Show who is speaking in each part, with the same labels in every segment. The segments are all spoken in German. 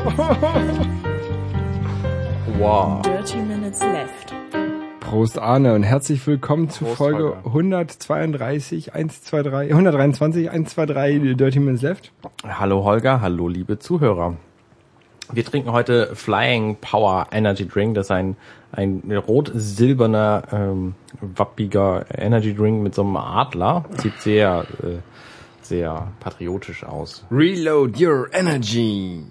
Speaker 1: Wow.
Speaker 2: Dirty Minutes Left.
Speaker 3: Prost Arne und herzlich willkommen zu
Speaker 1: Prost,
Speaker 3: Folge
Speaker 1: Holger.
Speaker 3: 132, 123, 123, 123 Dirty Minutes Left.
Speaker 1: Hallo Holger, hallo liebe Zuhörer. Wir trinken heute Flying Power Energy Drink. Das ist ein, ein rot-silberner, ähm, wappiger Energy Drink mit so einem Adler. Sieht sehr, äh, sehr patriotisch aus.
Speaker 3: Reload your energy.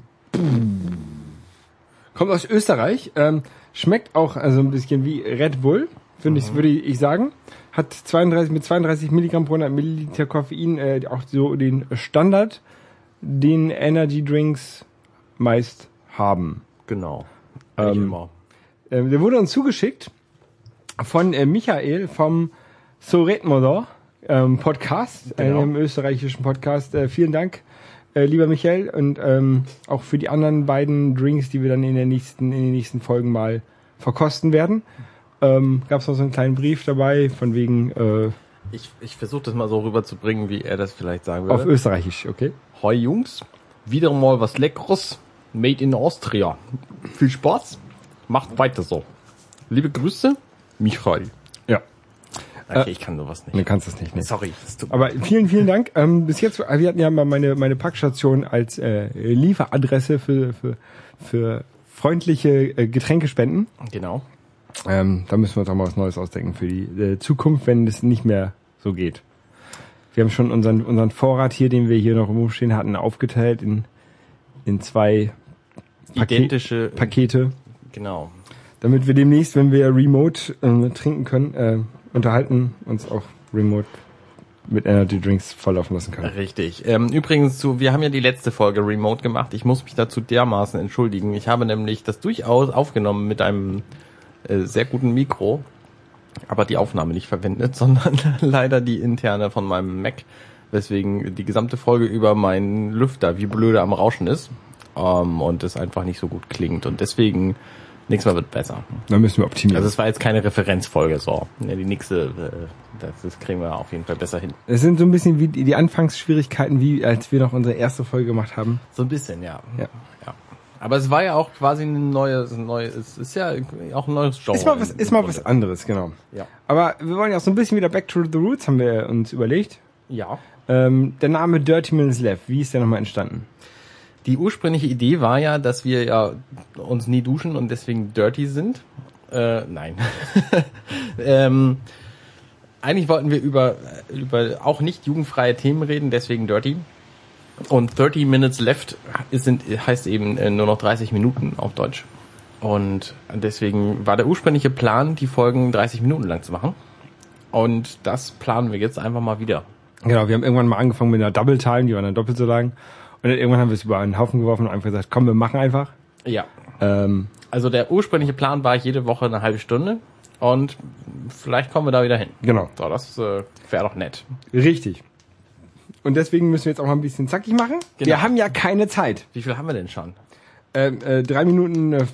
Speaker 3: Kommt aus Österreich, ähm, schmeckt auch also ein bisschen wie Red Bull, finde ich, würde ich sagen. Hat 32 mit 32 Milligramm pro 100 Milliliter Koffein, äh, auch so den Standard, den Energy Drinks meist haben.
Speaker 1: Genau.
Speaker 3: Ähm,
Speaker 1: immer.
Speaker 3: Ähm, der wurde uns zugeschickt von äh, Michael vom So da, ähm, Podcast,
Speaker 1: Genau.
Speaker 3: einem österreichischen Podcast. Äh, vielen Dank, äh, lieber Michael, und ähm, auch für die anderen beiden Drinks, die wir dann in der nächsten, in den nächsten Folgen mal verkosten werden. Ähm, Gab es noch so einen kleinen Brief dabei, von wegen äh,
Speaker 1: Ich, ich versuche das mal so rüberzubringen, wie er das vielleicht sagen
Speaker 3: auf
Speaker 1: würde.
Speaker 3: Österreichisch, okay?
Speaker 1: Hoi Jungs, wieder mal was Leckeres. Made in Austria. Viel Spaß. Macht weiter so. Liebe Grüße, Michael.
Speaker 3: Ja,
Speaker 1: Okay, ich kann sowas nicht.
Speaker 3: du kannst es nicht. Ne?
Speaker 1: Sorry. das tut-
Speaker 3: Aber vielen, vielen Dank. Ähm, bis jetzt, wir hatten ja mal meine, meine Packstation als äh, Lieferadresse für, für, für freundliche äh, Getränkespenden.
Speaker 1: Genau.
Speaker 3: Ähm, da müssen wir uns auch mal was Neues ausdenken für die äh, Zukunft, wenn es nicht mehr so geht. Wir haben schon unseren, unseren Vorrat hier, den wir hier noch rumstehen hatten, aufgeteilt in, in zwei Paket-
Speaker 1: Identische.
Speaker 3: Pakete,
Speaker 1: genau.
Speaker 3: damit wir demnächst, wenn wir remote äh, trinken können, äh, unterhalten, uns auch remote mit Energy Drinks volllaufen lassen können.
Speaker 1: Richtig. Ähm, übrigens, zu, wir haben ja die letzte Folge remote gemacht. Ich muss mich dazu dermaßen entschuldigen. Ich habe nämlich das durchaus aufgenommen mit einem äh, sehr guten Mikro, aber die Aufnahme nicht verwendet, sondern leider die interne von meinem Mac, weswegen die gesamte Folge über meinen Lüfter wie blöde am Rauschen ist ähm, und es einfach nicht so gut klingt. Und deswegen, nächstes Mal wird besser.
Speaker 3: Da müssen wir optimieren.
Speaker 1: Also es war jetzt keine Referenzfolge, so. Ja, die nächste, äh, das, das kriegen wir auf jeden Fall besser hin.
Speaker 3: Es sind so ein bisschen wie die Anfangsschwierigkeiten, wie als wir noch unsere erste Folge gemacht haben.
Speaker 1: So ein bisschen, ja.
Speaker 3: Ja.
Speaker 1: ja. Aber es war ja auch quasi ein neues, ein neues, es ist ja auch ein neues Genre.
Speaker 3: Ist mal was, ist mal was anderes, genau.
Speaker 1: Ja.
Speaker 3: Aber wir wollen ja auch so ein bisschen wieder back to the roots, haben wir uns überlegt.
Speaker 1: Ja.
Speaker 3: Ähm, der Name Dirty Minutes Left, wie ist der nochmal entstanden?
Speaker 1: Die ursprüngliche Idee war ja, dass wir ja uns nie duschen und deswegen dirty sind. Äh, nein. ähm, eigentlich wollten wir über, über auch nicht jugendfreie Themen reden, deswegen dirty. Und 30 Minutes Left sind, heißt eben äh, nur noch 30 Minuten auf Deutsch. Und deswegen war der ursprüngliche Plan, die Folgen 30 Minuten lang zu machen. Und das planen wir jetzt einfach mal wieder.
Speaker 3: Genau, wir haben irgendwann mal angefangen mit einer Double Time, die war dann doppelt so lang. Und dann irgendwann haben wir es über einen Haufen geworfen und einfach gesagt, komm, wir machen einfach.
Speaker 1: Ja.
Speaker 3: Ähm,
Speaker 1: Also der ursprüngliche Plan war jede Woche eine halbe Stunde und vielleicht kommen wir da wieder hin.
Speaker 3: genau,
Speaker 1: So, das äh, wäre doch nett.
Speaker 3: richtig. Und deswegen müssen wir jetzt auch mal ein bisschen zackig machen.
Speaker 1: Genau.
Speaker 3: Wir haben ja keine Zeit.
Speaker 1: Wie viel haben wir denn schon?
Speaker 3: Ähm, äh, drei Minuten äh,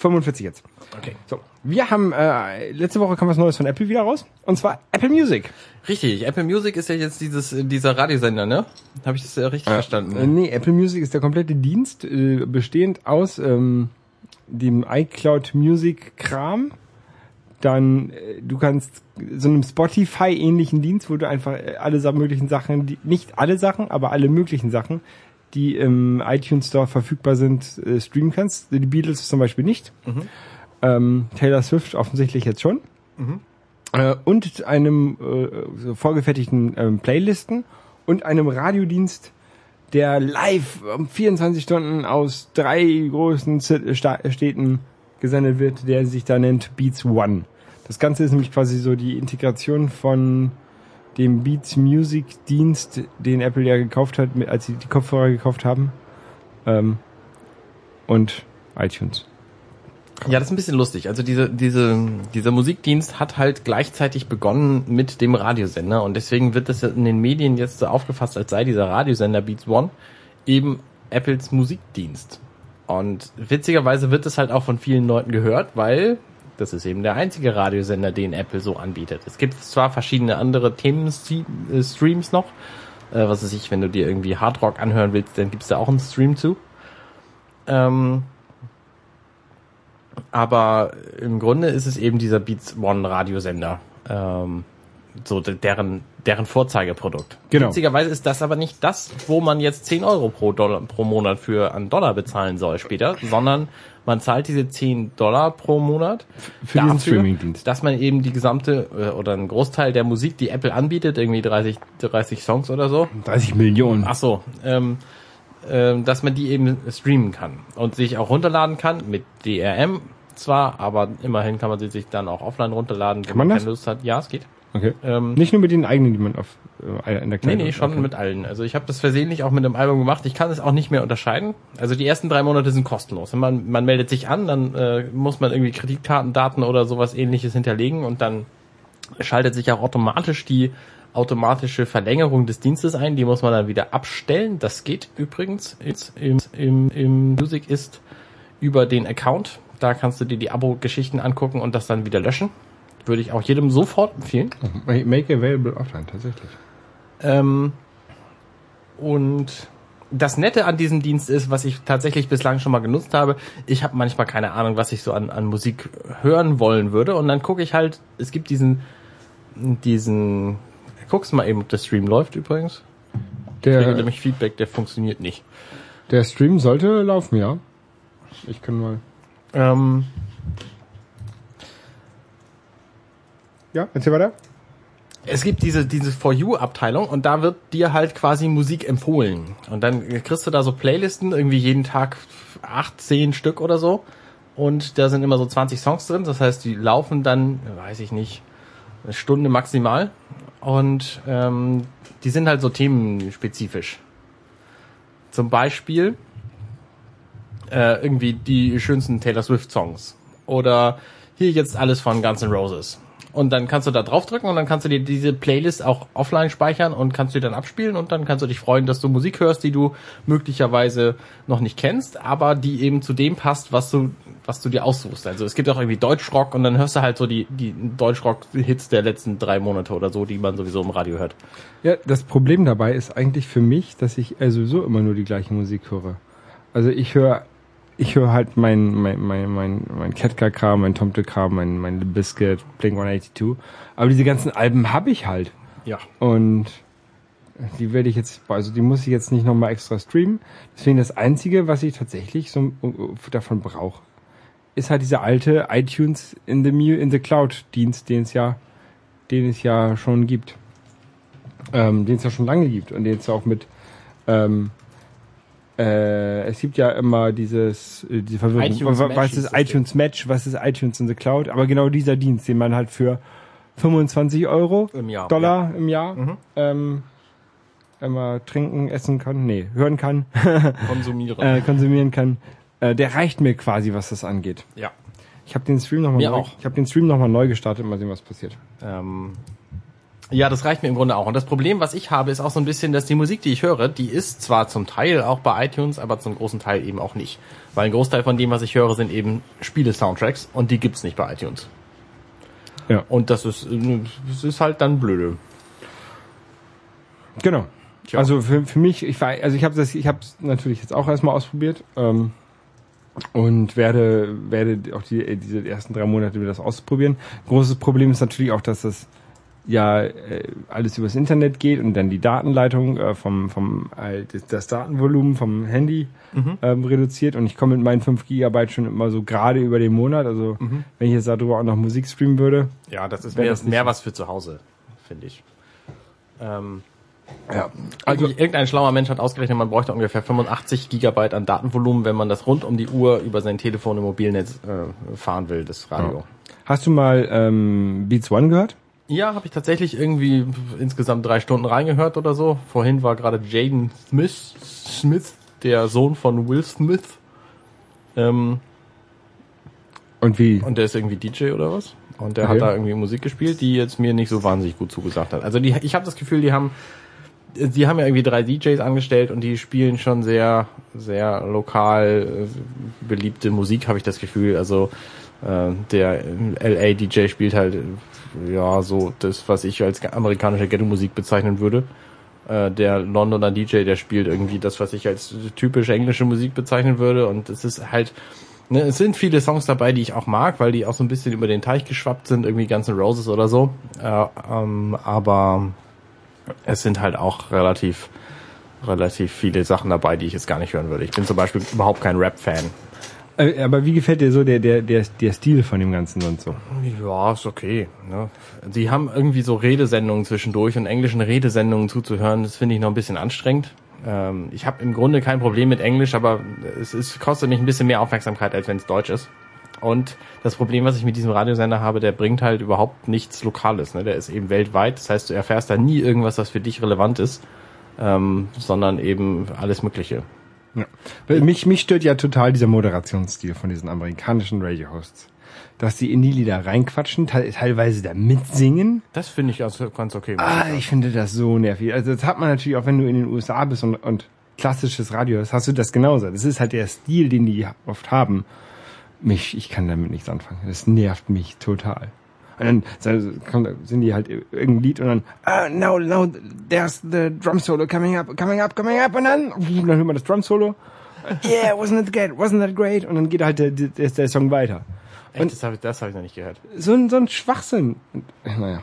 Speaker 3: 45 jetzt.
Speaker 1: Okay.
Speaker 3: So, wir haben äh, letzte Woche kam was Neues von Apple wieder raus und zwar Apple Music.
Speaker 1: Richtig, Apple Music ist ja jetzt dieses äh, dieser Radiosender, ne? Habe ich das äh, richtig verstanden?
Speaker 3: Äh, nee, Apple Music ist der komplette Dienst äh, bestehend aus ähm, dem iCloud Music Kram. Dann äh, du kannst so einem Spotify ähnlichen Dienst, wo du einfach äh, alle möglichen Sachen, die, nicht alle Sachen, aber alle möglichen Sachen, die im iTunes Store verfügbar sind, äh, streamen kannst. Die Beatles zum Beispiel nicht. Ähm, Taylor Swift offensichtlich jetzt schon. Äh, und einem äh, so vorgefertigten ähm, Playlisten und einem Radiodienst, der live um 24 Stunden aus drei großen Z- Sta Städten gesendet wird, der sich da nennt Beats One. Das Ganze ist nämlich quasi so die Integration von dem Beats Music Dienst, den Apple ja gekauft hat, als sie die Kopfhörer gekauft haben. Ähm, und iTunes.
Speaker 1: Ja, das ist ein bisschen lustig. Also diese, diese, dieser Musikdienst hat halt gleichzeitig begonnen mit dem Radiosender und deswegen wird das in den Medien jetzt so aufgefasst, als sei dieser Radiosender Beats One eben Apples Musikdienst. Und witzigerweise wird es halt auch von vielen Leuten gehört, weil das ist eben der einzige Radiosender, den Apple so anbietet. Es gibt zwar verschiedene andere Themen-Streams noch, äh, was weiß ich, wenn du dir irgendwie Hardrock anhören willst, dann gibt's da auch einen Stream zu. Ähm, aber im Grunde ist es eben dieser Beats One Radiosender. Ähm, so de- deren, deren Vorzeigeprodukt.
Speaker 3: Genau.
Speaker 1: Witzigerweise ist das aber nicht das, wo man jetzt 10 Euro pro, Dollar, pro Monat für an Dollar bezahlen soll später, sondern man zahlt diese 10 Dollar pro Monat
Speaker 3: für diesen Streamingdienst.
Speaker 1: dass man eben die gesamte äh, oder einen Großteil der Musik, die Apple anbietet, irgendwie 30, 30 Songs oder so,
Speaker 3: 30 Millionen.
Speaker 1: Ach so, ähm, ähm, dass man die eben streamen kann und sich auch runterladen kann mit DRM zwar, aber immerhin kann man sie sich dann auch offline runterladen, wenn
Speaker 3: man das?
Speaker 1: keine Lust hat. Ja, es geht.
Speaker 3: Okay.
Speaker 1: Ähm,
Speaker 3: Nicht nur mit den eigenen, die man auf äh, in der
Speaker 1: Nee,
Speaker 3: Kleidung
Speaker 1: nee, schon
Speaker 3: okay.
Speaker 1: mit allen. Also ich habe das versehentlich auch mit dem Album gemacht. Ich kann es auch nicht mehr unterscheiden. Also die ersten drei Monate sind kostenlos. Wenn man, man meldet sich an, dann äh, muss man irgendwie Kreditkartendaten oder sowas ähnliches hinterlegen und dann schaltet sich auch automatisch die automatische Verlängerung des Dienstes ein. Die muss man dann wieder abstellen. Das geht übrigens jetzt im, im, im Music ist über den Account. Da kannst du dir die Abo-Geschichten angucken und das dann wieder löschen. Würde ich auch jedem sofort empfehlen.
Speaker 3: Make available offline, tatsächlich.
Speaker 1: Ähm, und das Nette an diesem Dienst ist, was ich tatsächlich bislang schon mal genutzt habe, ich habe manchmal keine Ahnung, was ich so an, an Musik hören wollen würde. Und dann gucke ich halt, es gibt diesen, diesen, guckst mal eben, ob der Stream läuft übrigens. Ich kriege
Speaker 3: Der,
Speaker 1: nämlich Feedback, der funktioniert nicht.
Speaker 3: der Stream sollte laufen, ja. Ich kann mal.
Speaker 1: Ähm,
Speaker 3: Ja, erzähl weiter.
Speaker 1: es gibt diese, diese For You-Abteilung und da wird dir halt quasi Musik empfohlen. Und dann kriegst du da so Playlisten, irgendwie jeden Tag acht, zehn Stück oder so. Und da sind immer so 20 Songs drin. Das heißt, die laufen dann, weiß ich nicht, eine Stunde maximal. Und ähm, die sind halt so themenspezifisch. Zum Beispiel äh, irgendwie die schönsten Taylor Swift Songs. Oder hier jetzt alles von Guns N' Roses. Und dann kannst du da draufdrücken und dann kannst du dir diese Playlist auch offline speichern und kannst du dann abspielen und dann kannst du dich freuen, dass du Musik hörst, die du möglicherweise noch nicht kennst, aber die eben zu dem passt, was du, was du dir aussuchst. Also es gibt auch irgendwie Deutschrock und dann hörst du halt so die, die Deutschrock-Hits der letzten drei Monate oder so, die man sowieso im Radio hört.
Speaker 3: Ja, das Problem dabei ist eigentlich für mich, dass ich also sowieso immer nur die gleiche Musik höre. Also ich höre ich höre halt mein mein mein mein mein Ketka-Kram, mein Tomte-Kram, mein mein Bizkit, Blink 182. Aber diese ganzen Alben habe ich halt
Speaker 1: Ja.
Speaker 3: und die werde ich jetzt, also die muss ich jetzt nicht nochmal extra streamen. Deswegen das einzige, was ich tatsächlich so äh, davon brauche, ist halt dieser alte iTunes in the in the Cloud Dienst, den es ja den es ja schon gibt ähm, den es ja schon lange gibt und den es auch mit ähm, äh, es gibt ja immer dieses äh, diese Verwirrung
Speaker 1: iTunes
Speaker 3: was,
Speaker 1: Match
Speaker 3: ist iTunes Match was ist iTunes in the Cloud aber genau dieser Dienst den man halt für 25 Euro
Speaker 1: Im Jahr,
Speaker 3: Dollar im Jahr
Speaker 1: Mhm.
Speaker 3: ähm, immer trinken essen kann nee hören kann
Speaker 1: Konsumieren.
Speaker 3: äh, konsumieren kann äh, der reicht mir quasi was das angeht
Speaker 1: ja.
Speaker 3: ich habe den Stream nochmal neu,
Speaker 1: auch.
Speaker 3: ich habe den Stream nochmal neu gestartet mal sehen was passiert
Speaker 1: Ähm, ja, das reicht mir im Grunde auch. Und das Problem, was ich habe, ist auch so ein bisschen, dass die Musik, die ich höre, die ist zwar zum Teil auch bei iTunes, aber zum großen Teil eben auch nicht. Weil ein Großteil von dem, was ich höre, sind eben Spiele-Soundtracks und die gibt's nicht bei iTunes.
Speaker 3: Ja.
Speaker 1: Und das ist, das ist halt dann blöde.
Speaker 3: Genau.
Speaker 1: Tja.
Speaker 3: Also für, für mich, ich war, also ich habe das, ich habe es natürlich jetzt auch erstmal ausprobiert ähm, und werde werde auch die diese ersten drei Monate mir das ausprobieren. Großes Problem ist natürlich auch, dass das ja äh, alles übers Internet geht und dann die Datenleitung äh, vom vom äh, das, Datenvolumen vom Handy ähm, reduziert und ich komme mit meinen 5 Gigabyte schon immer so gerade über den Monat. Also wenn ich jetzt darüber auch noch Musik streamen würde,
Speaker 1: Ja, das ist mehr,
Speaker 3: das
Speaker 1: mehr was für zu Hause, finde ich. Ähm,
Speaker 3: ja.
Speaker 1: also irgendein schlauer Mensch hat ausgerechnet, man bräuchte ungefähr 85 Gigabyte an Datenvolumen, wenn man das rund um die Uhr über sein Telefon im Mobilnetz äh, fahren will, das Radio.
Speaker 3: Hast du mal ähm, Beats One gehört?
Speaker 1: Ja, habe ich tatsächlich irgendwie insgesamt drei Stunden reingehört oder so. Vorhin war gerade Jaden Smith, Smith, der Sohn von Will Smith. Ähm,
Speaker 3: Und wie?
Speaker 1: und der ist irgendwie DJ oder was? Und der
Speaker 3: Okay.
Speaker 1: hat da irgendwie Musik gespielt, die jetzt mir nicht so wahnsinnig gut zugesagt hat. Also die, ich habe das Gefühl, die haben, die haben ja irgendwie drei DJs angestellt und die spielen schon sehr, sehr lokal äh, beliebte Musik, habe ich das Gefühl. Also äh, der LA DJ spielt halt äh, ja so das, was ich als amerikanische Ghetto-Musik bezeichnen würde. Äh, der Londoner DJ, der spielt irgendwie das, was ich als typisch englische Musik bezeichnen würde. Und es ist halt, ne, es sind viele Songs dabei, die ich auch mag, weil die auch so ein bisschen über den Teich geschwappt sind, irgendwie Guns N' Roses oder so. Äh, ähm, aber es sind halt auch relativ relativ viele Sachen dabei, die ich jetzt gar nicht hören würde. Ich bin zum Beispiel überhaupt kein Rap-Fan.
Speaker 3: Äh, Aber wie gefällt dir so der, der, der, der Stil von dem Ganzen und so?
Speaker 1: Ja, ist okay. Ne? Sie haben irgendwie so Redesendungen zwischendurch und englischen Redesendungen zuzuhören, das finde ich noch ein bisschen anstrengend. Ähm, ich habe im Grunde kein Problem mit Englisch, aber es, es kostet mich ein bisschen mehr Aufmerksamkeit, als wenn es Deutsch ist. Und das Problem, was ich mit diesem Radiosender habe, der bringt halt überhaupt nichts Lokales. Ne? Der ist eben weltweit. Das heißt, du erfährst da nie irgendwas, was für dich relevant ist, ähm, sondern eben alles Mögliche.
Speaker 3: Ja. Mich, mich stört ja total dieser Moderationsstil von diesen amerikanischen Radio-Hosts. Dass die in die Lieder reinquatschen, te teilweise da mitsingen.
Speaker 1: Das finde ich also ganz okay.
Speaker 3: Ah, ich finde das so nervig. Also das hat man natürlich auch, wenn du in den USA bist und, und klassisches Radio hast, hast du das genauso. Das ist halt der Stil, den die oft haben. Mich, ich kann damit nichts anfangen. Das nervt mich total. Und dann sind die halt irgendein Lied und dann, uh, now, now, there's the drum solo coming up, coming up, coming up, und dann, dann hört man das Drum Solo. Yeah, wasn't that great, wasn't that great? Und dann geht halt der, der, der Song weiter.
Speaker 1: Echt, das habe ich, das hab ich noch nicht gehört.
Speaker 3: So ein, so ein Schwachsinn. Naja.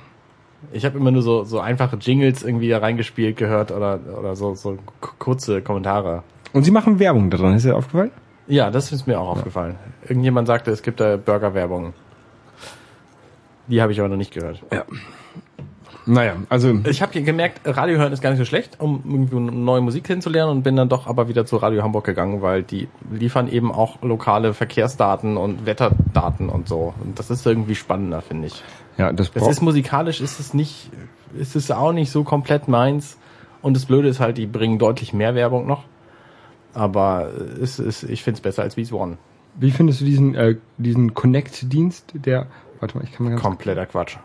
Speaker 1: Ich habe immer nur so, so einfache Jingles irgendwie da reingespielt gehört oder, oder so, so kurze Kommentare.
Speaker 3: Und sie machen Werbung da drin, ist dir aufgefallen?
Speaker 1: Ja, das ist mir auch aufgefallen. Irgendjemand sagte, es gibt da Burger-Werbung. Die habe ich aber noch nicht gehört.
Speaker 3: Ja. Naja, also.
Speaker 1: Ich habe gemerkt, Radio hören ist gar nicht so schlecht, um irgendwie neue Musik kennenzulernen und bin dann doch aber wieder zu Radio Hamburg gegangen, weil die liefern eben auch lokale Verkehrsdaten und Wetterdaten und so. Und das ist irgendwie spannender, finde ich.
Speaker 3: Ja, das,
Speaker 1: das ist musikalisch, ist es nicht, ist es auch nicht so komplett meins. Und das Blöde ist halt, die bringen deutlich mehr Werbung noch. Aber es ist, ich finde es besser als Beats One.
Speaker 3: Wie findest du diesen, äh, diesen Connect-Dienst, der Warte mal, ich kann mal ganz
Speaker 1: Kompletter Quatsch.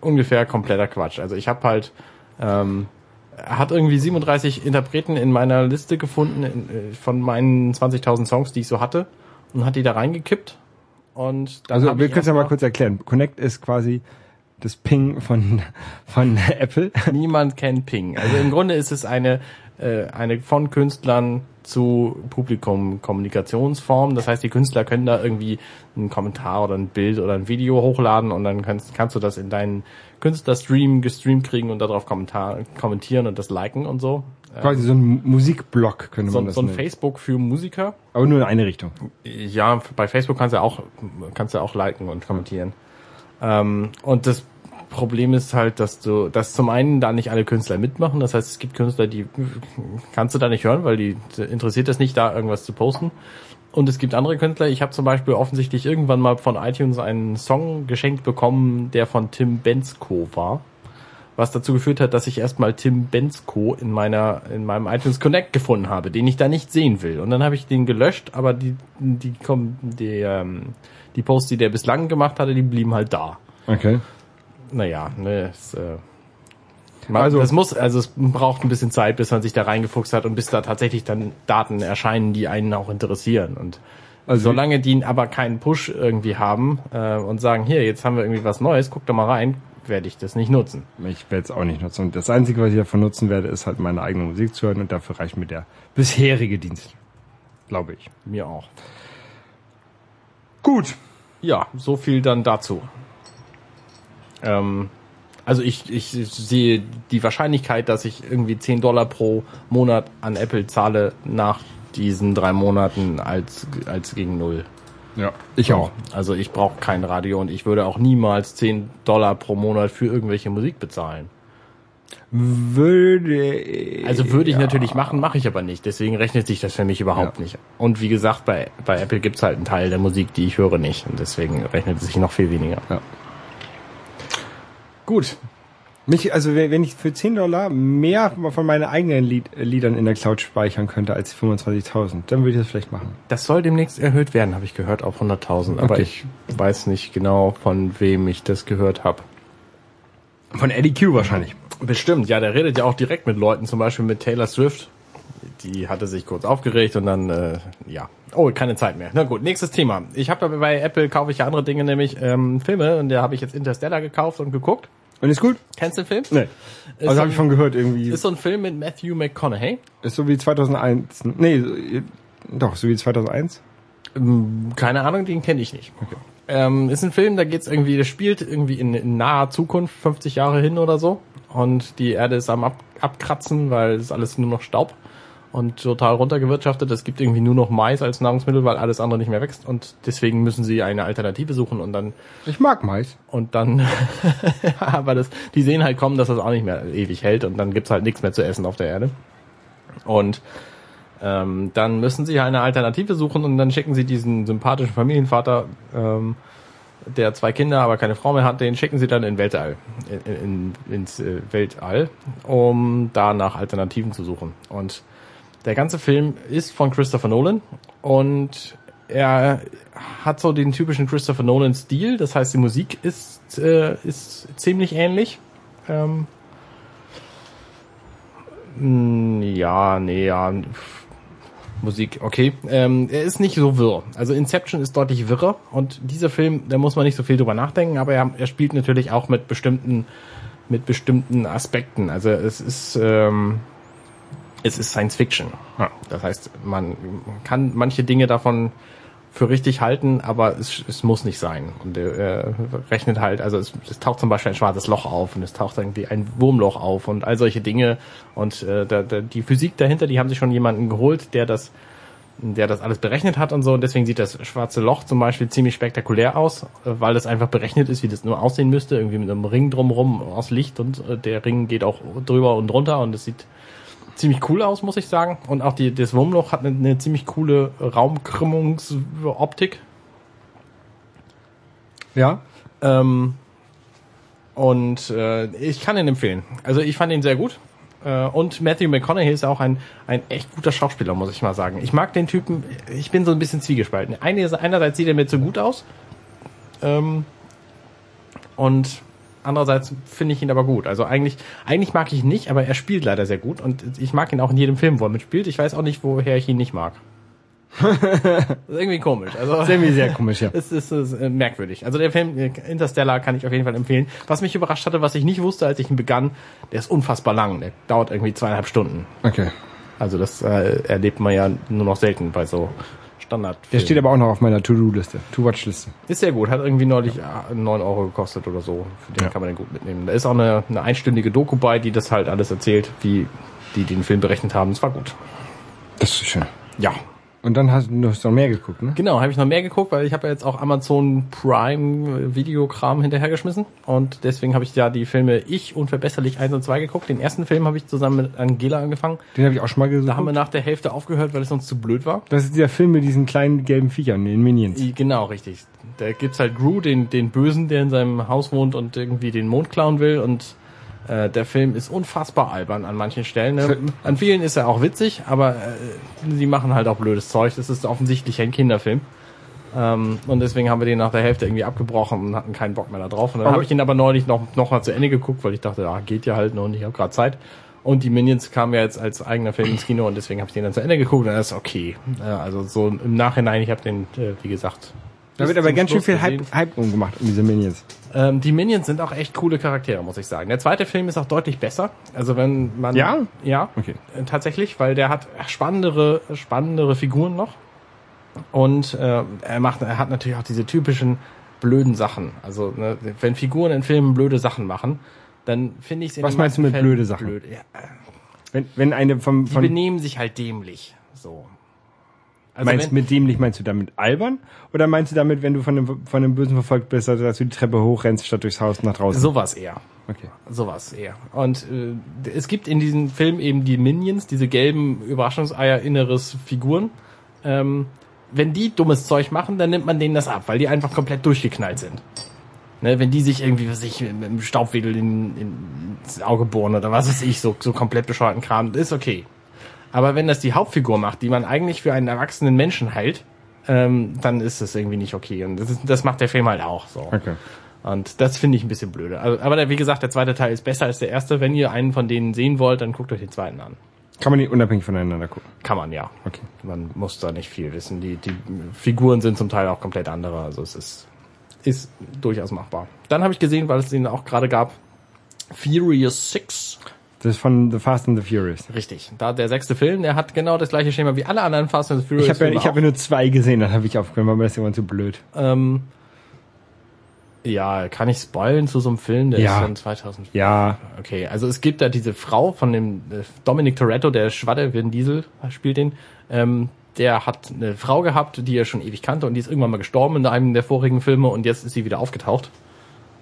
Speaker 1: ungefähr kompletter Quatsch. Also ich habe halt ähm, hat irgendwie 37 Interpreten in meiner Liste gefunden in, äh, von meinen 20.000 Songs, die ich so hatte und hat die da reingekippt. Und
Speaker 3: also wir können es ja mal kurz erklären. Connect ist quasi das Ping von von Apple.
Speaker 1: Niemand kennt Ping. Also im Grunde ist es eine äh, eine von Künstlern zu Publikum Kommunikationsform. Das heißt, die Künstler können da irgendwie einen Kommentar oder ein Bild oder ein Video hochladen und dann kannst, kannst du das in deinen Künstlerstream gestreamt kriegen und darauf Kommentar, kommentieren und das liken und so.
Speaker 3: Quasi so ein Musikblog könnte
Speaker 1: so,
Speaker 3: man das
Speaker 1: So ein
Speaker 3: nennen.
Speaker 1: Facebook für Musiker.
Speaker 3: Aber nur in eine Richtung.
Speaker 1: Ja, bei Facebook kannst du auch, kannst du auch liken und kommentieren. Ähm, und das Problem ist halt, dass du, dass zum einen da nicht alle Künstler mitmachen. Das heißt, es gibt Künstler, die kannst du da nicht hören, weil die interessiert es nicht, da irgendwas zu posten. Und es gibt andere Künstler. Ich habe zum Beispiel offensichtlich irgendwann mal von iTunes einen Song geschenkt bekommen, der von Tim Bensko war. Was dazu geführt hat, dass ich erstmal Tim Bensko in meiner, in meinem iTunes Connect gefunden habe, den ich da nicht sehen will. Und dann habe ich den gelöscht, aber die, die, die, die, ähm, die Posts, die der bislang gemacht hatte, die blieben halt da.
Speaker 3: Okay
Speaker 1: naja, ne, es, äh, man, also es muss, also es braucht ein bisschen Zeit, bis man sich da reingefuchst hat und bis da tatsächlich dann Daten erscheinen, die einen auch interessieren. Und also solange die aber keinen Push irgendwie haben äh, und sagen, hier, jetzt haben wir irgendwie was Neues, guck da mal rein, werde ich das nicht nutzen.
Speaker 3: Ich werde es auch nicht nutzen. Und das Einzige, was ich davon nutzen werde, ist halt meine eigene Musik zu hören und dafür reicht mir der bisherige Dienst. Glaube ich.
Speaker 1: Mir auch.
Speaker 3: Gut.
Speaker 1: Ja, so viel dann dazu. Ähm, also ich, ich sehe die Wahrscheinlichkeit, dass ich irgendwie 10 Dollar pro Monat an Apple zahle nach diesen drei Monaten als, als gegen null.
Speaker 3: Ja, ich auch.
Speaker 1: Also ich brauche kein Radio und ich würde auch niemals 10 Dollar pro Monat für irgendwelche Musik bezahlen.
Speaker 3: Würde
Speaker 1: Also würde ich ja. natürlich machen, mache ich aber nicht. Deswegen rechnet sich das für mich überhaupt ja. nicht. Und wie gesagt, bei, bei Apple gibt's halt einen Teil der Musik, die ich höre nicht. Und deswegen rechnet es sich noch viel weniger.
Speaker 3: Ja. Gut. Mich, also wenn ich für 10 Dollar mehr von meinen eigenen Lied, äh, Liedern in der Cloud speichern könnte als 25.000, dann würde ich das vielleicht machen.
Speaker 1: Das soll demnächst erhöht werden, habe ich gehört, auf 100.000. Aber okay. ich weiß nicht genau, von wem ich das gehört habe.
Speaker 3: Von Eddie Q wahrscheinlich.
Speaker 1: Bestimmt, ja, der redet ja auch direkt mit Leuten, zum Beispiel mit Taylor Swift. Die hatte sich kurz aufgeregt und dann, äh, ja. Oh, keine Zeit mehr. Na gut, nächstes Thema. Ich habe bei Apple kaufe ich ja andere Dinge, nämlich ähm, Filme und da habe ich jetzt Interstellar gekauft und geguckt.
Speaker 3: Und ist gut?
Speaker 1: Kennst du den Film?
Speaker 3: Nee.
Speaker 1: Ist
Speaker 3: Also
Speaker 1: so
Speaker 3: habe ich von gehört irgendwie.
Speaker 1: Ist so ein Film mit Matthew McConaughey.
Speaker 3: Ist so wie 2001. Nee, doch, so wie 2001.
Speaker 1: Ähm, Keine Ahnung, den kenne ich nicht. Ähm, ist ein Film, da geht's irgendwie, der spielt irgendwie in, in naher Zukunft, 50 Jahre hin oder so. Und die Erde ist am Ab Abkratzen, weil es ist alles nur noch Staub und total runtergewirtschaftet. Es gibt irgendwie nur noch Mais als Nahrungsmittel, weil alles andere nicht mehr wächst. Und deswegen müssen sie eine Alternative suchen und dann
Speaker 3: Ich mag Mais.
Speaker 1: und dann, aber das, die sehen halt kommen, dass das auch nicht mehr ewig hält und dann gibt's halt nichts mehr zu essen auf der Erde. Und ähm, dann müssen sie eine Alternative suchen und dann schicken sie diesen sympathischen Familienvater, ähm, der zwei Kinder, aber keine Frau mehr hat, den schicken sie dann in Weltall, in, in, ins äh, Weltall, um da nach Alternativen zu suchen. Und der ganze Film ist von Christopher Nolan und er hat so den typischen Christopher Nolan Stil, das heißt die Musik ist äh, ist ziemlich ähnlich. Ähm, mh, ja, nee, ja. Musik, okay. Ähm, er ist nicht so wirr. Also Inception ist deutlich wirrer und dieser Film, da muss man nicht so viel drüber nachdenken, aber er, er spielt natürlich auch mit bestimmten mit bestimmten Aspekten. Also es ist ähm, es ist Science Fiction. Das heißt, man kann manche Dinge davon für richtig halten, aber es, es muss nicht sein. Und äh, rechnet halt, also es, es taucht zum Beispiel ein schwarzes Loch auf und es taucht irgendwie ein Wurmloch auf und all solche Dinge. Und äh, da, da, die Physik dahinter, die haben sich schon jemanden geholt, der das der das alles berechnet hat und so. Und deswegen sieht das schwarze Loch zum Beispiel ziemlich spektakulär aus, äh, weil das einfach berechnet ist, wie das nur aussehen müsste. Irgendwie mit einem Ring drumrum aus Licht und äh, der Ring geht auch drüber und drunter und es sieht ziemlich cool aus, muss ich sagen. Und auch die, das Wurmloch hat eine, eine ziemlich coole Raumkrümmungsoptik.
Speaker 3: Ja.
Speaker 1: Ähm, und äh, ich kann ihn empfehlen. Also ich fand ihn sehr gut. Äh, und Matthew McConaughey ist auch ein, ein echt guter Schauspieler, muss ich mal sagen. Ich mag den Typen, ich bin so ein bisschen zwiegespalten. Eine, einerseits sieht er mir zu gut aus. Ähm, und andererseits finde ich ihn aber gut. Also eigentlich, eigentlich mag ich ihn nicht, aber er spielt leider sehr gut. Und ich mag ihn auch in jedem Film, wo er mitspielt. Ich weiß auch nicht, woher ich ihn nicht mag. das ist irgendwie komisch. Also,
Speaker 3: Das ist irgendwie sehr komisch, ja.
Speaker 1: es ist, es ist äh, merkwürdig. Also der Film äh, Interstellar kann ich auf jeden Fall empfehlen. Was mich überrascht hatte, was ich nicht wusste, als ich ihn begann, der ist unfassbar lang. Der dauert irgendwie zweieinhalb Stunden.
Speaker 3: Okay.
Speaker 1: Also das äh, erlebt man ja nur noch selten bei so Standard.
Speaker 3: Der steht aber auch noch auf meiner To-Do-Liste, To-Watch-Liste.
Speaker 1: Ist sehr gut. Hat irgendwie neulich äh, 9 Euro gekostet oder so. Für den
Speaker 3: Ja.
Speaker 1: kann man den gut mitnehmen. Da ist auch eine, eine einstündige Doku bei, die das halt alles erzählt, wie die den Film berechnet haben. Es war gut.
Speaker 3: Das ist schön.
Speaker 1: Ja.
Speaker 3: Und dann hast du noch mehr geguckt, ne?
Speaker 1: Genau, habe ich noch mehr geguckt, weil ich habe ja jetzt auch Amazon Prime Videokram hinterhergeschmissen und deswegen habe ich ja die Filme Ich unverbesserlich 1 und 2 geguckt. Den ersten Film habe ich zusammen mit Angela angefangen.
Speaker 3: Den habe ich auch schon mal gesucht.
Speaker 1: Da haben wir nach der Hälfte aufgehört, weil es uns zu blöd war.
Speaker 3: das ist dieser Film mit diesen kleinen gelben Viechern, den Minions.
Speaker 1: Genau, richtig. Da gibt's halt Gru, den, den Bösen, der in seinem Haus wohnt und irgendwie den Mond klauen will und äh, der Film ist unfassbar albern an manchen Stellen. Ne? An vielen ist er auch witzig, aber äh, sie machen halt auch blödes Zeug. Das ist offensichtlich ein Kinderfilm. Ähm, und deswegen haben wir den nach der Hälfte irgendwie abgebrochen und hatten keinen Bock mehr da drauf. Und dann habe ich ihn aber neulich noch, noch mal zu Ende geguckt, weil ich dachte, ah, geht ja halt noch und ich habe gerade Zeit. Und die Minions kamen ja jetzt als eigener Film ins Kino und deswegen habe ich den dann zu Ende geguckt und das ist okay. Ja, also so im Nachhinein, ich habe den, äh, wie gesagt,
Speaker 3: Da wird aber ganz schön
Speaker 1: Schluss
Speaker 3: viel Hype. Hype umgemacht um diese Minions.
Speaker 1: Ähm, die Minions sind auch echt coole Charaktere, muss ich sagen. Der zweite Film ist auch deutlich besser. Also wenn man
Speaker 3: Ja?
Speaker 1: ja
Speaker 3: Okay.
Speaker 1: äh, tatsächlich, weil der hat spannendere spannendere Figuren noch und äh, er macht er hat natürlich auch diese typischen blöden Sachen. Also ne, wenn Figuren in Filmen blöde Sachen machen, dann finde ich es
Speaker 3: Was meinst du mit blöde Sachen?
Speaker 1: Blöd. Ja,
Speaker 3: Wenn, wenn eine vom,
Speaker 1: die
Speaker 3: von
Speaker 1: benehmen sich halt dämlich. So. Also
Speaker 3: meinst
Speaker 1: wenn,
Speaker 3: mit dämlich meinst du damit albern? Oder meinst du damit, wenn du von einem, von einem Bösen verfolgt bist, dass du die Treppe hochrennst, statt durchs Haus nach draußen?
Speaker 1: sowas eher.
Speaker 3: Okay.
Speaker 1: Sowas eher. Und äh, es gibt in diesem Film eben die Minions, diese gelben Überraschungseier inneres Figuren. Ähm, wenn die dummes Zeug machen, dann nimmt man denen das ab, weil die einfach komplett durchgeknallt sind. Ne, wenn die sich irgendwie, was ich, mit einem Staubwedel in, in, ins Auge bohren oder was weiß ich, so, so komplett bescheuerten Kram, ist okay. Aber wenn das die Hauptfigur macht, die man eigentlich für einen erwachsenen Menschen hält, ähm, dann ist das irgendwie nicht okay. Und das, ist, das macht der Film halt auch so.
Speaker 3: Okay.
Speaker 1: Und das finde ich ein bisschen blöde. Also, aber der, wie gesagt, der zweite Teil ist besser als der erste. Wenn ihr einen von denen sehen wollt, dann guckt euch den zweiten an.
Speaker 3: Kann man nicht unabhängig voneinander gucken.
Speaker 1: Kann man ja.
Speaker 3: Okay.
Speaker 1: Man muss da nicht viel wissen. Die, die Figuren sind zum Teil auch komplett andere. Also es ist, ist durchaus machbar. Dann habe ich gesehen, weil es den auch gerade gab, Furious 6.
Speaker 3: Das ist von The Fast and the Furious.
Speaker 1: Richtig. Da der sechste Film, der hat genau das gleiche Schema wie alle anderen Fast and the Furious
Speaker 3: Ich habe ja, ich hab ja nur zwei gesehen, dann habe ich aufgehört, weil mir das irgendwann zu blöd.
Speaker 1: Ähm, ja, kann ich spoilen zu so einem Film, der
Speaker 3: Ja.
Speaker 1: ist von 2000.
Speaker 3: Ja,
Speaker 1: Okay, also es gibt da diese Frau von dem äh, Dominic Toretto, der Schwadde, Vin Diesel spielt den. Ähm, der hat eine Frau gehabt, die er schon ewig kannte und die ist irgendwann mal gestorben in einem der vorigen Filme und jetzt ist sie wieder aufgetaucht.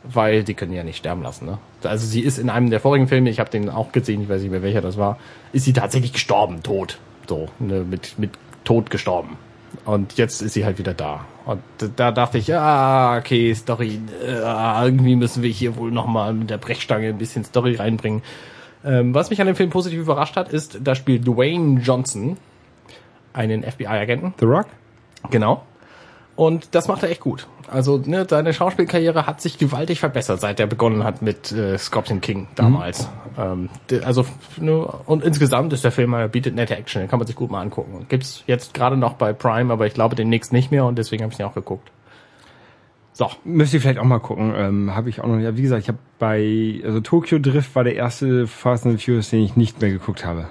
Speaker 1: Weil die können ja nicht sterben lassen, ne? Also sie ist in einem der vorigen Filme, ich habe den auch gesehen, ich weiß nicht mehr welcher das war, ist sie tatsächlich gestorben, tot. So, ne, mit, mit Tod gestorben. Und jetzt ist sie halt wieder da. Und da dachte ich, ah, okay, Story, äh, irgendwie müssen wir hier wohl nochmal mit der Brechstange ein bisschen Story reinbringen. Ähm, was mich an dem Film positiv überrascht hat, ist, da spielt Dwayne Johnson einen FBI-Agenten.
Speaker 3: The Rock?
Speaker 1: Genau. Und das macht er echt gut. Also ne, seine Schauspielkarriere hat sich gewaltig verbessert, seit er begonnen hat mit äh, Scorpion King damals. Ähm, de- also ne, und insgesamt ist der Film, er bietet nette Action, den kann man sich gut mal angucken. Gibt's jetzt gerade noch bei Prime, aber ich glaube demnächst nicht mehr und deswegen habe ich ihn auch geguckt. So,
Speaker 3: Müsst ihr vielleicht auch mal gucken. Ähm, habe ich auch noch. Ja, wie gesagt, ich habe bei also Tokyo Drift war der erste Fast and the Furious, den ich nicht mehr geguckt habe.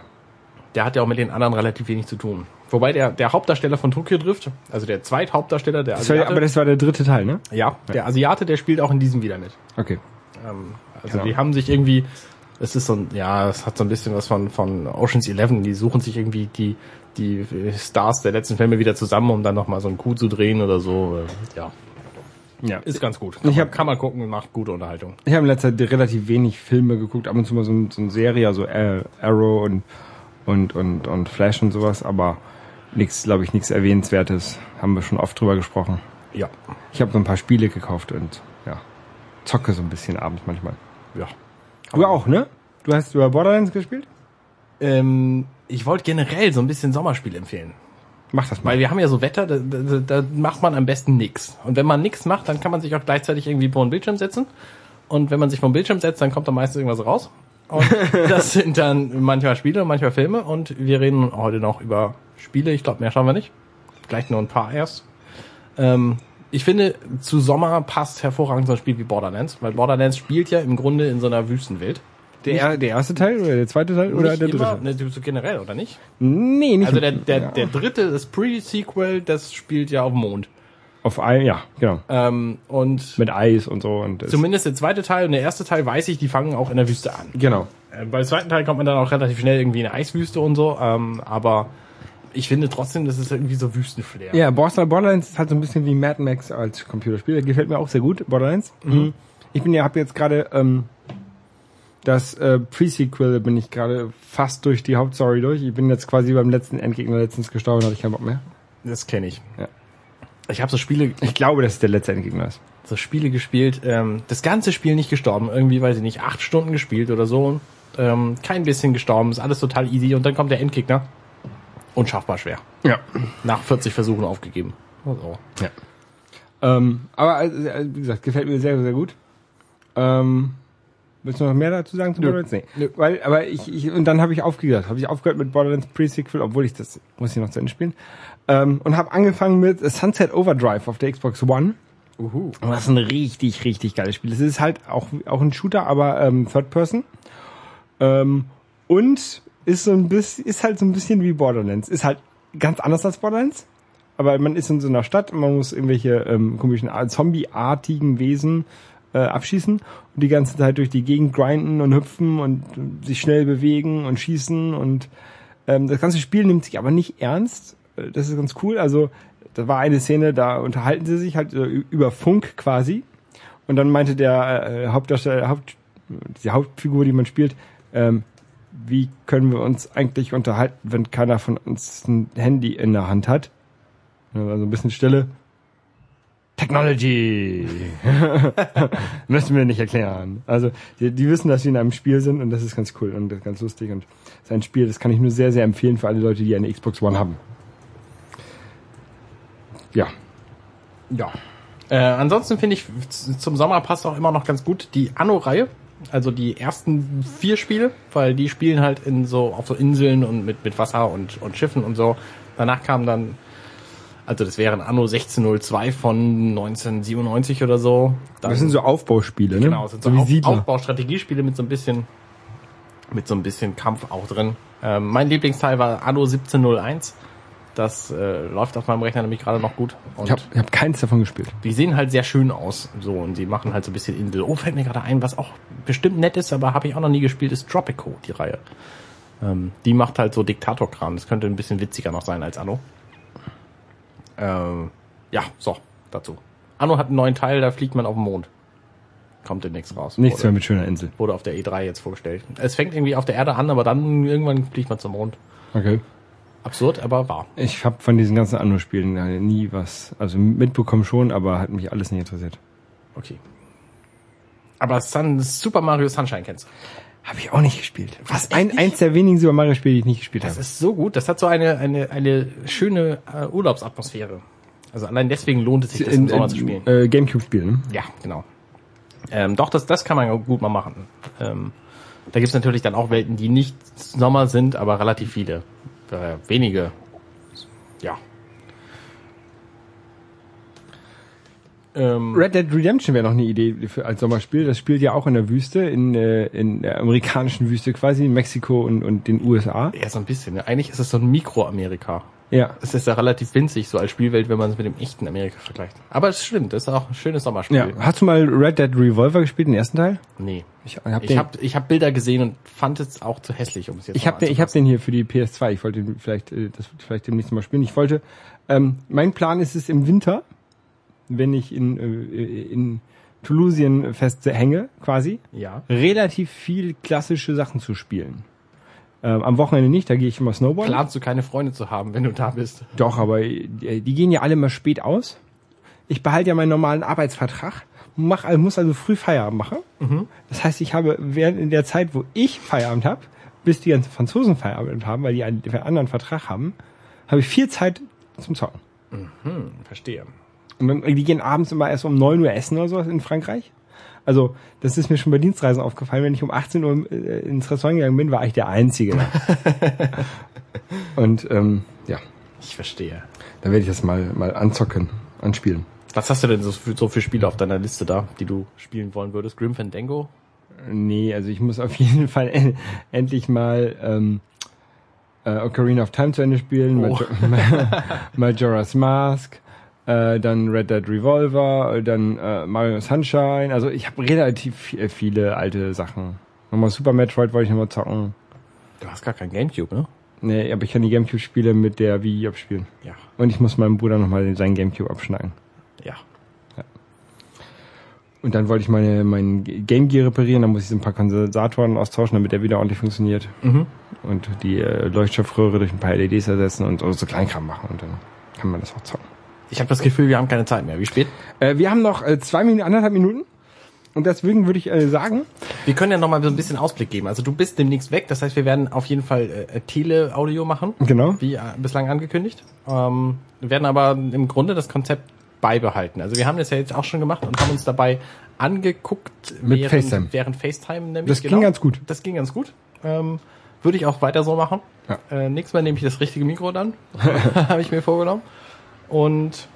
Speaker 1: der hat ja auch mit den anderen relativ wenig zu tun. Wobei der, der Hauptdarsteller von Tokyo Drift, also der Zweithauptdarsteller, der Asiate,
Speaker 3: aber das war der dritte Teil, ne?
Speaker 1: ja, der Asiate, der spielt auch in diesem wieder mit.
Speaker 3: Okay.
Speaker 1: Ähm, also
Speaker 3: Genau.
Speaker 1: die haben sich irgendwie, es ist so ein, ja, es hat so ein bisschen was von, von Ocean's Eleven, die suchen sich irgendwie die, die Stars der letzten Filme wieder zusammen, um dann nochmal so einen Coup zu drehen oder so. Ja,
Speaker 3: Ja.
Speaker 1: ist ganz gut. Kann,
Speaker 3: Ich
Speaker 1: man,
Speaker 3: hab-
Speaker 1: kann man gucken und macht gute Unterhaltung.
Speaker 3: Ich habe in letzter Zeit relativ wenig Filme geguckt, ab und zu mal so, ein- so eine Serie, also äh, Arrow und, und, und, und Flash und sowas, aber nichts, glaube ich, nichts Erwähnenswertes. Haben wir schon oft drüber gesprochen.
Speaker 1: Ja,
Speaker 3: Ich habe so ein paar Spiele gekauft und ja, zocke so ein bisschen abends manchmal.
Speaker 1: ja.
Speaker 3: Du auch, ne? Du hast über Borderlands gespielt?
Speaker 1: Ähm, ich wollte generell so ein bisschen Sommerspiel empfehlen.
Speaker 3: Mach das mal.
Speaker 1: Weil wir haben ja so Wetter, da, da, da macht man am besten nix. Und wenn man nix macht, dann kann man sich auch gleichzeitig irgendwie vor den Bildschirm setzen. Und wenn man sich vor den Bildschirm setzt, dann kommt da meistens irgendwas raus. Und das sind dann manchmal Spiele und manchmal Filme. Und wir reden heute noch über Spiele. Ich glaube, mehr schauen wir nicht. Vielleicht nur ein paar erst. Ähm, ich finde, zu Sommer passt hervorragend so ein Spiel wie Borderlands, weil Borderlands spielt ja im Grunde in so einer Wüstenwelt.
Speaker 3: Der, er- der erste Teil oder der zweite Teil oder
Speaker 1: Nicht
Speaker 3: der
Speaker 1: immer,
Speaker 3: dritte?
Speaker 1: ne, so generell, oder nicht?
Speaker 3: Nee, nicht.
Speaker 1: Also der, der,
Speaker 3: ja.
Speaker 1: der dritte, das Pre-Sequel, das spielt ja auf dem Mond.
Speaker 3: Auf ein, ja, genau.
Speaker 1: Ähm, und
Speaker 3: Mit Eis und so und das-
Speaker 1: zumindest der zweite Teil und der erste Teil weiß ich, die fangen auch in der Wüste an.
Speaker 3: Genau.
Speaker 1: Äh, beim zweiten Teil kommt man dann auch relativ schnell irgendwie in eine Eiswüste und so, ähm, aber ich finde trotzdem, das ist irgendwie so Wüstenflair.
Speaker 3: Ja, Borderlands ist halt so ein bisschen wie Mad Max als Computerspiel. Der gefällt mir auch sehr gut, Borderlands. Mhm. Ich bin ja, habe jetzt gerade ähm, das äh, Pre-Sequel bin ich gerade fast durch die Hauptstory durch. Ich bin jetzt quasi beim letzten Endgegner letztens gestorben, hatte ich keinen Bock mehr.
Speaker 1: Das kenne ich.
Speaker 3: Ja.
Speaker 1: Ich habe so Spiele,
Speaker 3: Ich glaube, dass es der letzte Endgegner ist.
Speaker 1: so Spiele gespielt, ähm, das ganze Spiel nicht gestorben, irgendwie, weiß ich nicht, acht Stunden gespielt oder so, ähm, kein bisschen gestorben, ist alles total easy und dann kommt der Endgegner. Unschaffbar schwer.
Speaker 3: Ja.
Speaker 1: Nach 40 Versuchen aufgegeben. Also.
Speaker 3: Ja. Ähm, aber also, äh, wie gesagt, gefällt mir sehr, sehr gut. Ähm, willst du noch mehr dazu sagen zu
Speaker 1: Nö.
Speaker 3: Borderlands? Nee.
Speaker 1: Nö.
Speaker 3: Weil, aber ich, ich und dann habe ich aufgehört. Habe ich aufgehört mit Borderlands Pre-Sequel, obwohl ich das muss ich noch zu Ende spielen. Ähm, und habe angefangen mit Sunset Overdrive auf der Xbox One.
Speaker 1: Uhu.
Speaker 3: Und das ist ein richtig, richtig geiles Spiel. Es ist halt auch, auch ein Shooter, aber ähm, Third Person. Ähm, und ist so ein bisschen, ist halt so ein bisschen wie Borderlands. Ist halt ganz anders als Borderlands. Aber man ist in so einer Stadt und man muss irgendwelche ähm, komischen Ar- Zombie-artigen Wesen äh, abschießen und die ganze Zeit durch die Gegend grinden und hüpfen und äh, sich schnell bewegen und schießen und ähm, das ganze Spiel nimmt sich aber nicht ernst. Äh, Das ist ganz cool. Also da war eine Szene, da unterhalten sie sich halt äh, über Funk quasi. Und dann meinte der äh, Hauptdarsteller, Haupt, die Hauptfigur, die man spielt, ähm, wie können wir uns eigentlich unterhalten, wenn keiner von uns ein Handy in der Hand hat? Also ein bisschen Stille. Technology. Müssen wir nicht erklären. Also die, die wissen, dass sie in einem Spiel sind und das ist ganz cool und ganz lustig und das ist ein Spiel, das kann ich nur sehr, sehr empfehlen für alle Leute, die eine Xbox One haben. Ja.
Speaker 1: Ja. Äh, ansonsten finde ich, zum Sommer passt auch immer noch ganz gut die Anno-Reihe. Also die ersten vier Spiele, weil die spielen halt in so, auf so Inseln und mit, mit Wasser und, und Schiffen und so. Danach kam dann Also das wäre ein Anno 1602 von 1997 oder so. Dann,
Speaker 3: Das sind so Aufbauspiele, ne?
Speaker 1: genau, sind so,
Speaker 3: so
Speaker 1: Auf. Aufbaustrategiespiele mit so ein bisschen mit so ein bisschen Kampf auch drin. Ähm, mein Lieblingsteil war Anno 1701. Das äh, läuft auf meinem Rechner nämlich gerade noch gut. Und
Speaker 3: Ich habe ich hab keins davon gespielt.
Speaker 1: die sehen halt sehr schön aus. So, und die machen halt so ein bisschen Insel. Oh, fällt mir gerade ein, was auch bestimmt nett ist, aber habe ich auch noch nie gespielt, ist Tropico, die Reihe. Ähm, die macht halt so Diktatorkram. Das könnte ein bisschen witziger noch sein als Anno. Ähm, ja, so, dazu. Anno hat einen neuen Teil, da fliegt man auf den Mond. Kommt demnächst raus.
Speaker 3: Nichts
Speaker 1: wurde,
Speaker 3: mehr mit schöner Insel.
Speaker 1: wurde auf der E3 jetzt vorgestellt. Es fängt irgendwie auf der Erde an, aber dann irgendwann fliegt man zum Mond.
Speaker 3: Okay.
Speaker 1: Absurd, aber wahr.
Speaker 3: Ich habe von diesen ganzen Anno-Spielen äh, nie was, also mitbekommen schon, aber hat mich alles nicht interessiert.
Speaker 1: Okay. Aber Sun, Super Mario Sunshine kennst du.
Speaker 3: Habe ich auch nicht gespielt. Was? Ein, eins der wenigen Super Mario Spiele, die ich nicht gespielt
Speaker 1: Das
Speaker 3: habe.
Speaker 1: ist so gut. Das hat so eine, eine, eine schöne äh, Urlaubsatmosphäre. Also allein deswegen lohnt es sich, das im Sommer zu spielen.
Speaker 3: Äh, Gamecube-Spiel, ne?
Speaker 1: Ja, genau. Ähm, doch, das, das kann man gut mal machen. Ähm, da gibt's natürlich dann auch Welten, die nicht Sommer sind, aber relativ viele. Äh, wenige. Ja. Ähm,
Speaker 3: Red Dead Redemption wäre noch eine Idee für, als Sommerspiel. Das spielt ja auch in der Wüste, in, äh, in der amerikanischen Wüste quasi, in Mexiko und, und den USA.
Speaker 1: ja, so ein bisschen. Ne? Eigentlich ist es so ein Mikroamerika.
Speaker 3: Ja.
Speaker 1: Es ist ja relativ winzig, so als Spielwelt, wenn man es mit dem echten Amerika vergleicht. Aber es stimmt, das ist auch ein schönes Sommerspiel.
Speaker 3: Ja. Hast du mal Red Dead Revolver gespielt, den ersten Teil?
Speaker 1: Nee.
Speaker 3: Ich hab
Speaker 1: Ich habe ich hab Bilder gesehen und fand es auch zu hässlich, um es jetzt
Speaker 3: ich hab den, ich hab
Speaker 1: anzufassen.
Speaker 3: den hier für die PS2. Ich wollte vielleicht, äh, das vielleicht demnächst mal spielen. Ich wollte, ähm, mein Plan ist es im Winter, wenn ich in, äh, in Toulousien festhänge, quasi,
Speaker 1: Ja.
Speaker 3: relativ viel klassische Sachen zu spielen. Ähm, am Wochenende nicht, da gehe ich immer Snowboarden.
Speaker 1: Planst du keine Freunde zu haben, wenn du da bist?
Speaker 3: Doch, aber äh, die, die gehen ja alle mal spät aus. Ich behalte ja meinen normalen Arbeitsvertrag, mach, also muss also früh Feierabend machen. Das heißt, ich habe während in der Zeit, wo ich Feierabend habe, bis die ganzen Franzosen Feierabend haben, weil die einen, einen anderen Vertrag haben, habe ich viel Zeit zum Zocken.
Speaker 1: Hm, verstehe.
Speaker 3: Und dann, die gehen abends immer erst um 9 Uhr essen oder sowas in Frankreich. Also, das ist mir schon bei Dienstreisen aufgefallen. Wenn ich um 18 Uhr äh, ins Restaurant gegangen bin, war ich der Einzige. Und ähm, ja,
Speaker 1: Ich verstehe.
Speaker 3: da werde ich das mal, mal anzocken, anspielen.
Speaker 1: Was hast du denn so für, so für Spiele auf deiner Liste da, die du spielen wollen würdest? Grim Fandango?
Speaker 3: Nee, also ich muss auf jeden Fall en endlich mal ähm, äh, Ocarina of Time zu Ende spielen,
Speaker 1: Oh.
Speaker 3: Major Majora's Mask, äh, dann Red Dead Revolver, äh, dann äh, Mario Sunshine. Also ich habe relativ vi- viele alte Sachen. Nochmal Super Metroid wollte ich nochmal zocken.
Speaker 1: Du hast gar kein Gamecube, ne?
Speaker 3: Nee, aber ich kann die Gamecube-Spiele mit der Wii abspielen.
Speaker 1: Ja.
Speaker 3: Und ich muss meinem Bruder nochmal seinen Gamecube abschneiden.
Speaker 1: Ja.
Speaker 3: Und dann wollte ich meine mein Game Gear reparieren, dann muss ich so ein paar Kondensatoren austauschen, damit der wieder ordentlich funktioniert.
Speaker 1: Mhm.
Speaker 3: Und die äh, Leuchtstoffröhre durch ein paar LEDs ersetzen und so Kleinkram machen und dann kann man das auch zocken.
Speaker 1: Ich habe das Gefühl, wir haben keine Zeit mehr. Wie spät?
Speaker 3: Äh, wir haben noch äh, zwei Minuten, anderthalb Minuten. Und deswegen würde ich äh, sagen,
Speaker 1: Wir können ja noch mal so ein bisschen Ausblick geben. Also du bist demnächst weg, das heißt, wir werden auf jeden Fall äh, Tele-Audio machen,
Speaker 3: genau.
Speaker 1: wie äh, bislang angekündigt. Ähm, wir werden aber im Grunde das Konzept beibehalten. Also wir haben das ja jetzt auch schon gemacht und haben uns dabei angeguckt
Speaker 3: Mit
Speaker 1: während,
Speaker 3: FaceTime.
Speaker 1: während FaceTime nämlich.
Speaker 3: Das ging ganz gut.
Speaker 1: Das ging ganz gut. Ähm, würde ich auch weiter so machen.
Speaker 3: Ja.
Speaker 1: Äh, nächstes Mal nehme ich das richtige Mikro dann. Habe ich mir vorgenommen. Und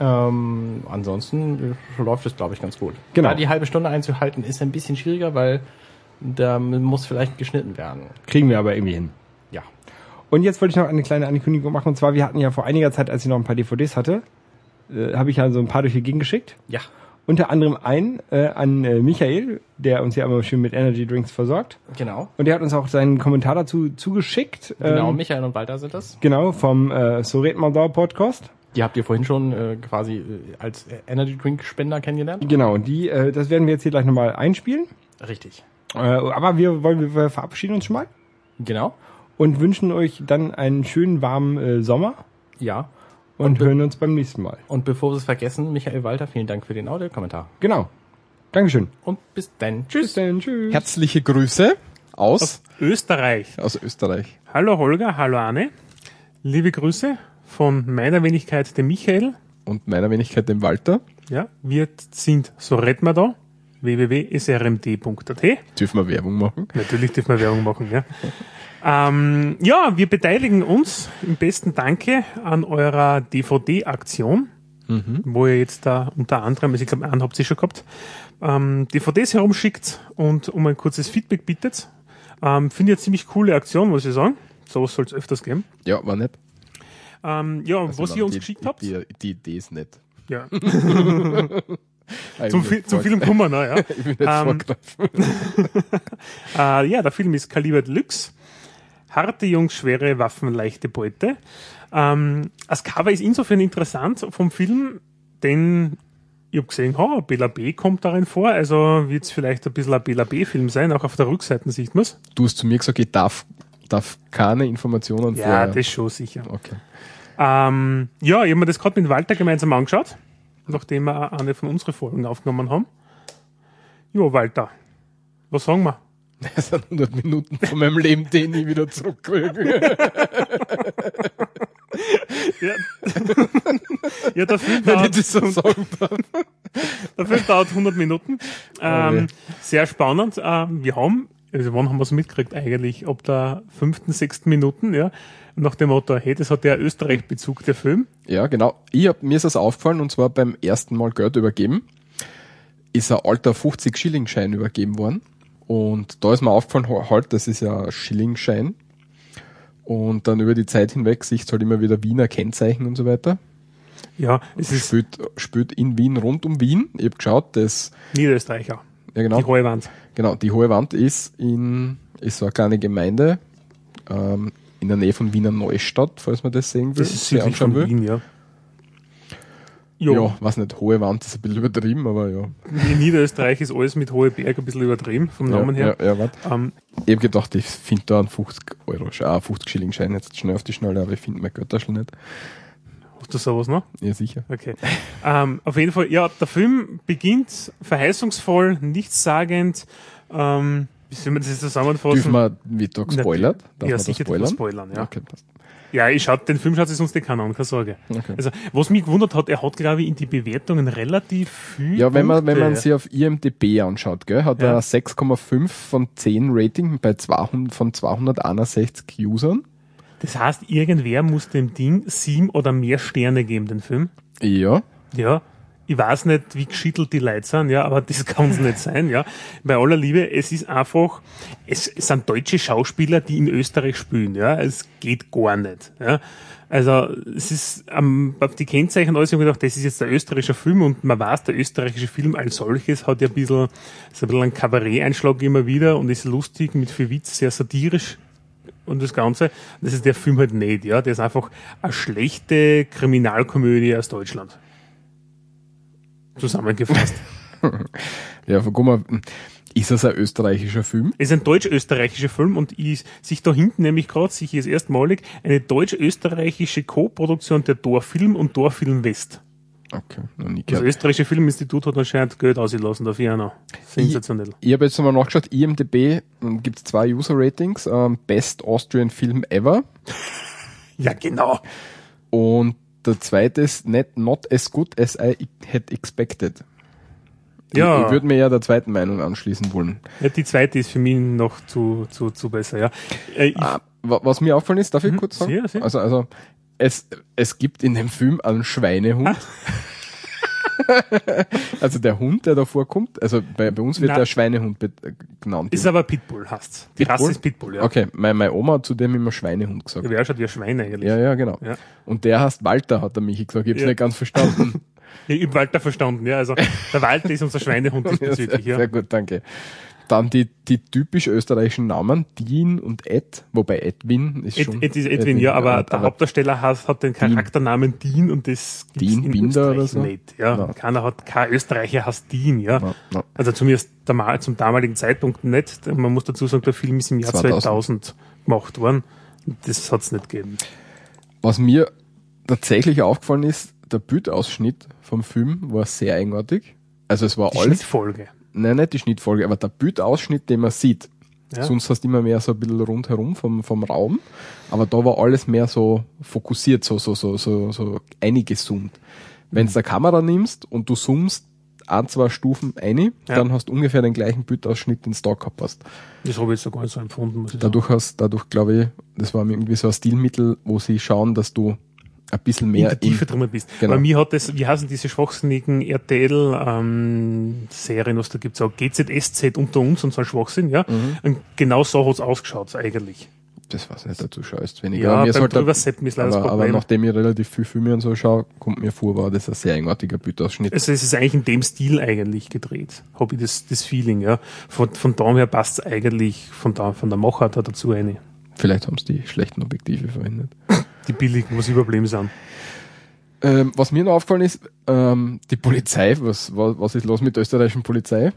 Speaker 1: ähm, ansonsten läuft es, glaube ich, ganz gut.
Speaker 3: Genau.
Speaker 1: Da die halbe Stunde einzuhalten, ist ein bisschen schwieriger, weil da muss vielleicht geschnitten werden.
Speaker 3: Kriegen wir aber irgendwie hin.
Speaker 1: Ja.
Speaker 3: Und jetzt wollte ich noch eine kleine Ankündigung machen. Und zwar, wir hatten ja vor einiger Zeit, als ich noch ein paar DVDs hatte, äh, habe ich ja so ein paar durch die Gegend geschickt.
Speaker 1: Ja.
Speaker 3: Unter anderem einen äh, an äh, Michael, der uns ja immer schön mit Energy Drinks versorgt.
Speaker 1: Genau.
Speaker 3: Und der hat uns auch seinen Kommentar dazu zugeschickt.
Speaker 1: Genau,
Speaker 3: Ähm,
Speaker 1: Michael und Walter sind das.
Speaker 3: genau, vom äh, So red man da Podcast.
Speaker 1: Die habt ihr vorhin schon äh, quasi äh, als Energy Drink Spender kennengelernt.
Speaker 3: Genau, und die, äh, das werden wir jetzt hier gleich nochmal einspielen.
Speaker 1: Richtig.
Speaker 3: Äh, aber wir wollen, wir verabschieden uns schon mal
Speaker 1: Genau.
Speaker 3: und wünschen euch dann einen schönen warmen äh, Sommer
Speaker 1: Ja.
Speaker 3: Und hören uns beim nächsten Mal.
Speaker 1: Und bevor wir es vergessen, Michael Walter, vielen Dank für den Audiokommentar.
Speaker 3: Genau. Dankeschön.
Speaker 1: Und bis dann. Tschüss.
Speaker 3: Bis dann. Tschüss.
Speaker 2: Herzliche Grüße aus,
Speaker 4: Österreich.
Speaker 2: aus Österreich.
Speaker 4: Hallo Holger, hallo Arne. Liebe Grüße von meiner Wenigkeit, dem Michael.
Speaker 2: Und meiner Wenigkeit dem Walter.
Speaker 4: Ja, wir sind, so retten wir da, www.srmd.at.
Speaker 2: Dürfen wir Werbung machen?
Speaker 4: Natürlich dürfen wir Werbung machen, ja. Ähm, ja, wir beteiligen uns im besten Danke an eurer DVD-Aktion, wo ihr jetzt da unter anderem, also ich glaube, einen habt ihr schon gehabt, ähm, DVDs herumschickt und um ein kurzes Feedback bittet. Ähm, Finde ich eine ziemlich coole Aktion, muss ich sagen. So soll es öfters geben.
Speaker 2: Ja, war nett.
Speaker 4: Ähm, ja,
Speaker 2: Also
Speaker 4: was ihr uns
Speaker 2: die,
Speaker 4: geschickt habt.
Speaker 2: Die, die Idee ist nett.
Speaker 4: Ja. Zum
Speaker 2: jetzt
Speaker 4: Film kommen wir noch, ja.
Speaker 2: Ich bin jetzt
Speaker 4: Ähm. Äh, ja, der Film ist Kaliber Deluxe. Harte Jungs, schwere Waffen, leichte Beute. Ähm, das Cover ist insofern interessant vom Film, denn ich habe gesehen, oh, Bela B kommt darin vor, also wird es vielleicht ein bisschen ein Bela B-Film sein, auch auf der Rückseite sieht man es.
Speaker 2: Du hast zu mir gesagt, ich darf, darf keine Informationen
Speaker 4: Ja,
Speaker 2: vorher.
Speaker 4: das schon sicher.
Speaker 2: Okay.
Speaker 4: Ähm, ja, ich habe mir das gerade mit Walter gemeinsam angeschaut, nachdem wir eine von unseren Folgen aufgenommen haben. Ja, Walter, was sagen wir?
Speaker 2: Das sind 100 Minuten von meinem Leben, den ich wieder zurückkriege.
Speaker 4: Ja, ja der Film
Speaker 2: Wenn ich
Speaker 4: dauert
Speaker 2: das so sagen darf.
Speaker 4: Der Film dauert 100 Minuten. Ähm,
Speaker 2: Okay.
Speaker 4: Sehr spannend. Ähm, wir haben, also wann haben wir es mitgekriegt eigentlich? Ab der fünften, sechsten Minuten, ja. Nach dem Motto, hey, das hat ja Österreich-Bezug, der Film.
Speaker 2: Ja, genau. Ich hab, mir ist das aufgefallen und zwar beim ersten Mal Geld übergeben. Ist ein alter 50-Schilling-Schein übergeben worden. Und da ist mir aufgefallen, halt, das ist ja ein Schilling-Schein. Und dann über die Zeit hinweg siehst halt immer wieder Wiener Kennzeichen und so weiter.
Speaker 4: Ja, es ist
Speaker 2: Spielt, spielt in Wien, rund um Wien. Ich hab geschaut, das,
Speaker 4: Niederösterreicher.
Speaker 2: ja genau,
Speaker 4: Die hohe Wand.
Speaker 2: genau, die Hohe Wand ist in, ist so eine kleine Gemeinde, ähm, in der Nähe von Wiener Neustadt, falls man das sehen will.
Speaker 4: Das ist südlich
Speaker 2: anschauen
Speaker 4: von Wien, ja.
Speaker 2: Ja,
Speaker 4: Jo,
Speaker 2: weiß nicht, Hohe Wand ist ein bisschen übertrieben, aber ja.
Speaker 4: in Niederösterreich ist alles mit hohe Berg ein bisschen übertrieben, vom Namen
Speaker 2: ja,
Speaker 4: her.
Speaker 2: Ja, ja, warte.
Speaker 4: Ähm,
Speaker 2: Ich hab gedacht, ich finde da einen 50 Euro, ah, 50 Schilling Schein jetzt schnell auf die Schnelle, aber ich finde mein Götterschl nicht.
Speaker 4: hast du sowas noch?
Speaker 2: Ja, sicher.
Speaker 4: Okay. ähm, auf jeden Fall, ja, der Film beginnt verheißungsvoll, nichtssagend. Ähm, wie soll man das jetzt zusammenfassen?
Speaker 2: Dürfen wir, wird da gespoilert? Darf
Speaker 4: ja, sicher
Speaker 2: spoilern?
Speaker 4: spoilern, ja.
Speaker 2: Okay, passt.
Speaker 4: Ja, ich schaut, den Film schaut sich sonst nicht keiner an, keine Sorge.
Speaker 2: Okay.
Speaker 4: Also, was mich gewundert hat, er hat, glaube ich, in die Bewertungen relativ viel.
Speaker 2: Ja, wenn man, wenn man sich auf IMDb anschaut, gell, hat
Speaker 4: Ja.
Speaker 2: er 6,5 von 10 Rating bei 200, von 261 Usern.
Speaker 4: Das heißt, irgendwer muss dem Ding sieben oder mehr Sterne geben, den Film.
Speaker 2: Ja.
Speaker 4: Ja. Ich weiß nicht, wie geschittelt die Leute sind, ja, aber das kann es nicht sein, ja. Bei aller Liebe, es ist einfach, es, sind deutsche Schauspieler, die in Österreich spielen, ja. Es geht gar nicht, ja. Also, es ist, ähm, auf die Kennzeichen alles, ich gedacht, das ist jetzt der österreichische Film und man weiß, der österreichische Film als solches hat ja ein bisschen, ist ein bisschen ein Kabarett-Einschlag immer wieder und ist lustig, mit viel Witz, sehr satirisch und das Ganze. Das ist der Film halt nicht, ja. Der ist einfach eine schlechte Kriminalkomödie aus Deutschland. Zusammengefasst.
Speaker 2: Ja, guck mal, ist das ein österreichischer Film?
Speaker 4: Es ist ein deutsch-österreichischer Film und ich, sich da hinten nämlich gerade, sich ist erstmalig eine deutsch-österreichische Co-Produktion der Dorfilm und Dorfilm West.
Speaker 2: Okay, noch nie
Speaker 4: Das österreichische Filminstitut hat anscheinend Geld ausgelassen dafür auch noch. Sensationell.
Speaker 2: Ich habe jetzt nochmal nachgeschaut, IMDb gibt es zwei User-Ratings, ähm, Best Austrian Film Ever
Speaker 4: Ja, genau.
Speaker 2: und der zweite ist not, not as good as I had expected.
Speaker 4: Ja.
Speaker 2: Ich, ich würde mir ja der zweiten Meinung anschließen wollen.
Speaker 4: Ja, die zweite ist für mich noch zu, zu, zu besser, ja. Äh,
Speaker 2: Ah, wa- was mir auffallen ist, darf ich
Speaker 4: Mhm,
Speaker 2: kurz sagen?
Speaker 4: sehr, sehr.
Speaker 2: Also, also es, es gibt in dem Film einen Schweinehund. Also der Hund, der da vorkommt, also bei, bei uns wird
Speaker 4: Na.
Speaker 2: der Schweinehund äh, genannt.
Speaker 4: ist aber Pitbull, hast. Die
Speaker 2: Pitbull?
Speaker 4: Rasse ist Pitbull, ja.
Speaker 2: Okay, meine, meine Oma hat zu dem immer Schweinehund gesagt.
Speaker 4: Ja, wer schaut wie ein Schwein eigentlich.
Speaker 2: Ja, ja, genau.
Speaker 4: Ja.
Speaker 2: Und der heißt Walter, hat er mich gesagt. Ich hab's
Speaker 4: Ja.
Speaker 2: nicht ganz verstanden.
Speaker 4: Ich hab Walter verstanden, ja. Also der Walter ist unser Schweinehund
Speaker 2: ja, sehr,
Speaker 4: diesbezüglich, ja.
Speaker 2: sehr gut, danke. Dann die, die typisch österreichischen Namen, Dean und Ed, wobei Edwin ist
Speaker 4: Ed,
Speaker 2: schon.
Speaker 4: Ed ist Edwin, ja, aber der
Speaker 2: aber
Speaker 4: Hauptdarsteller hat, hat den Charakternamen Dean und das gibt's
Speaker 2: Dean
Speaker 4: in
Speaker 2: Binder
Speaker 4: Österreich
Speaker 2: oder so?
Speaker 4: nicht. Ja,
Speaker 2: Ja.
Speaker 4: keiner hat, kein Österreicher heißt Dean, ja.
Speaker 2: Ja, ja.
Speaker 4: Also zumindest damal, zum damaligen Zeitpunkt nicht. Man muss dazu sagen, der Film ist im Jahr
Speaker 2: 2000.
Speaker 4: 2000, gemacht worden. Das hat's nicht gegeben.
Speaker 2: Was mir tatsächlich aufgefallen ist, der Bildausschnitt vom Film war sehr eigenartig. Also es war
Speaker 4: Die
Speaker 2: alles,
Speaker 4: Schnittfolge.
Speaker 2: Nein, nicht die Schnittfolge, aber der Bildausschnitt, den man sieht.
Speaker 4: Ja.
Speaker 2: Sonst hast du immer mehr so ein bisschen rundherum vom, vom Raum. Aber da war alles mehr so fokussiert, so, so, so, so, so eingezoomt. Wenn du eine Kamera nimmst und du zoomst ein, zwei Stufen ein,
Speaker 4: Ja.
Speaker 2: dann hast du ungefähr den gleichen Bildausschnitt, den du da gehabt hast.
Speaker 4: Das habe ich jetzt so gar nicht so empfunden, muss ich sagen.
Speaker 2: Dadurch hast, dadurch glaube ich, das war irgendwie so ein Stilmittel, wo sie schauen, dass du ein bisschen
Speaker 4: in
Speaker 2: mehr
Speaker 4: der Tiefe drinnen bist.
Speaker 2: Genau.
Speaker 4: Bei mir hat das, wie heißen diese schwachsinnigen RTL-Serien, was da gibt's auch, GZSZ unter uns und so ein Schwachsinn, ja.
Speaker 2: Mhm.
Speaker 4: Und genau so hat's ausgeschaut eigentlich.
Speaker 2: das weiß ich nicht, dazu schaust weniger.
Speaker 4: Ja,
Speaker 2: Aber
Speaker 4: beim
Speaker 2: sollte-
Speaker 4: Drüberseppen ist leider das
Speaker 2: aber, aber
Speaker 4: Problem.
Speaker 2: nachdem ich relativ viel Filme und so schaue, kommt mir vor, war das ein sehr eigenartiger Bildausschnitt.
Speaker 4: Also es ist eigentlich in dem Stil eigentlich gedreht, habe ich das, das Feeling, ja. Von, von daher her passt's eigentlich von, da, von der Machart dazu eine.
Speaker 2: Vielleicht haben sie die schlechten Objektive verwendet.
Speaker 4: Die billigen, was überblieben sind.
Speaker 2: Ähm, was mir noch aufgefallen ist, ähm, die Polizei, was, was, was ist los mit der österreichischen Polizei?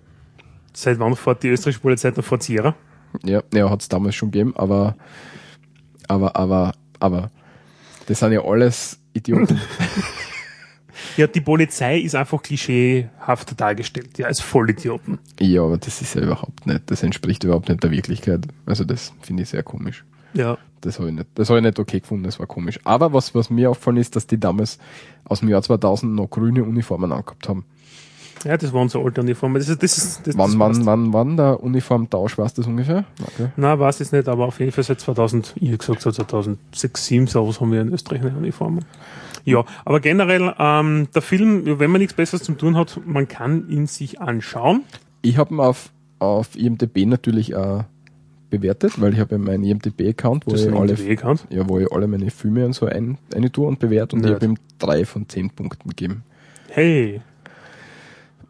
Speaker 4: Seit wann fährt die österreichische Polizei noch vor Sierra?
Speaker 2: Ja, ja hat es damals schon gegeben, aber, aber, aber, aber, das sind ja alles Idioten.
Speaker 4: Ja, die Polizei ist einfach klischeehaft dargestellt, ja, als Vollidioten.
Speaker 2: ja, aber das ist ja überhaupt nicht, das entspricht überhaupt nicht der Wirklichkeit. Also das finde ich sehr komisch.
Speaker 4: Ja.
Speaker 2: Das habe ich nicht, das habe ich nicht okay gefunden, das war komisch. Aber was, was mir aufgefallen ist, dass die damals aus dem Jahr 2000 noch grüne Uniformen angehabt haben.
Speaker 4: Ja, das waren so alte Uniformen. Das ist, das ist, das,
Speaker 2: Wann, wann, wann, wann der Uniformtausch, weißt du das ungefähr? Okay.
Speaker 4: Na, weiß ich nicht, aber auf jeden Fall seit 2000, ich hab gesagt, seit 2006, 2007, sowas haben wir in Österreich eine Uniformen. Ja, aber generell, ähm, der Film, wenn man nichts Besseres zu tun hat, man kann ihn sich anschauen.
Speaker 2: Ich habe ihn auf, auf IMDb natürlich auch bewertet, weil ich habe ja meinen IMDb-Account, wo ich alle, ja, wo ich alle meine Filme und so ein, eine tue und bewerte und ich
Speaker 4: Nerd.
Speaker 2: habe ihm drei von zehn Punkten gegeben.
Speaker 4: Hey,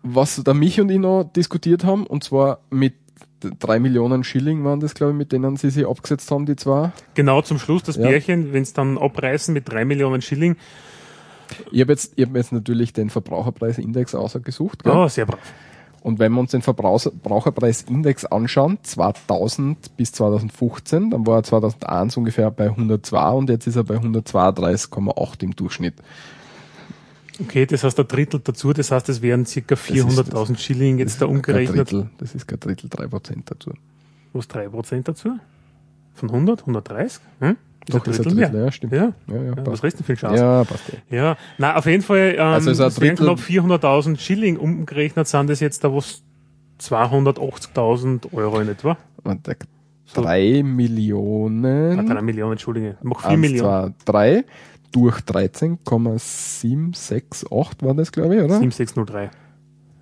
Speaker 2: Was da mich und ich noch diskutiert haben, und zwar mit drei Millionen Schilling waren das, glaube ich, mit denen sie sich abgesetzt haben, die zwei.
Speaker 4: genau zum Schluss das
Speaker 2: Ja.
Speaker 4: Bärchen, wenn es dann abreißen mit drei Millionen Schilling.
Speaker 2: Ich habe jetzt, ich hab mir jetzt natürlich den Verbraucherpreisindex ausgesucht. Gell?
Speaker 4: Oh, sehr brav.
Speaker 2: Und wenn wir uns den Verbraucherpreisindex anschauen, 2000 bis 2015, dann war er 2001 ungefähr bei 102 und jetzt ist er bei 132,8 im Durchschnitt.
Speaker 4: Okay, das heißt ein Drittel dazu, das heißt, es wären circa 400.000 Schilling jetzt da
Speaker 2: Kein
Speaker 4: umgerechnet.
Speaker 2: Drittel, das ist kein Drittel, drei Prozent dazu.
Speaker 4: Was 3% dazu? Von 100, 130? Hm?
Speaker 2: Doch,
Speaker 4: ein
Speaker 2: ist ein
Speaker 4: Drittel
Speaker 2: ja, stimmt.
Speaker 4: Ja,
Speaker 2: Ja, ja,
Speaker 4: ja was
Speaker 2: passt.
Speaker 4: rest denn für ein Chance?
Speaker 2: Ja, passt eh.
Speaker 4: Ja, na auf jeden Fall, ähm,
Speaker 2: Also
Speaker 4: es wären knapp 400.000 Schilling umgerechnet, sind das jetzt da was 280.000 Euro in etwa.
Speaker 2: Und der
Speaker 4: So.
Speaker 2: drei
Speaker 4: Ah,
Speaker 2: Millionen,
Speaker 4: 3 Millionen, Entschuldige. Mach 4
Speaker 2: eins,
Speaker 4: Millionen.
Speaker 2: zwei, drei, durch 13,768 war das, glaube ich, oder?
Speaker 4: 7603.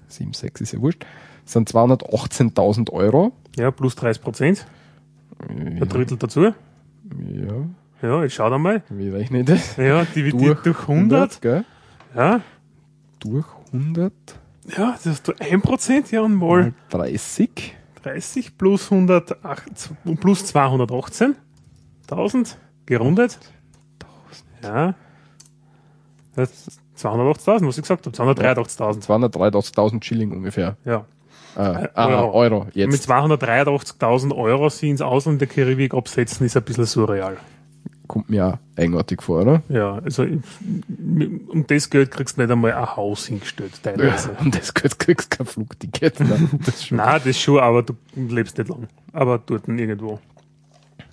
Speaker 2: 7,6 ist ja wurscht. Das sind 218.000 Euro.
Speaker 4: Ja, plus 30 Prozent.
Speaker 2: Ja,
Speaker 4: Ein Drittel dazu.
Speaker 2: Ja,
Speaker 4: Ja, jetzt schau da mal.
Speaker 2: wie rechne ich das?
Speaker 4: Ja, dividiert durch, 100.
Speaker 2: gell?
Speaker 4: Ja,
Speaker 2: Durch 100
Speaker 4: ja, das hast du 1 Prozent, ja, und mal
Speaker 2: mal 30.
Speaker 4: 30 plus 108, plus 218. 1000, gerundet. Ja. Das ist 280.000, was ich gesagt habe. 283.000.
Speaker 2: 283.000 Schilling ungefähr.
Speaker 4: Ja.
Speaker 2: Äh,
Speaker 4: Euro.
Speaker 2: Euro.
Speaker 4: Mit
Speaker 2: Jetzt
Speaker 4: 283.000 Euro sie ins Ausland der Karibik absetzen, ist ein bisschen surreal.
Speaker 2: kommt mir auch eigenartig vor, oder?
Speaker 4: Ja, also um das Geld kriegst du nicht einmal ein Haus hingestellt, teilweise.
Speaker 2: Und das Geld kriegst du kein Flugticket. Nein, das schon.
Speaker 4: Nein, das schon, aber du lebst nicht lang. Aber dort irgendwo.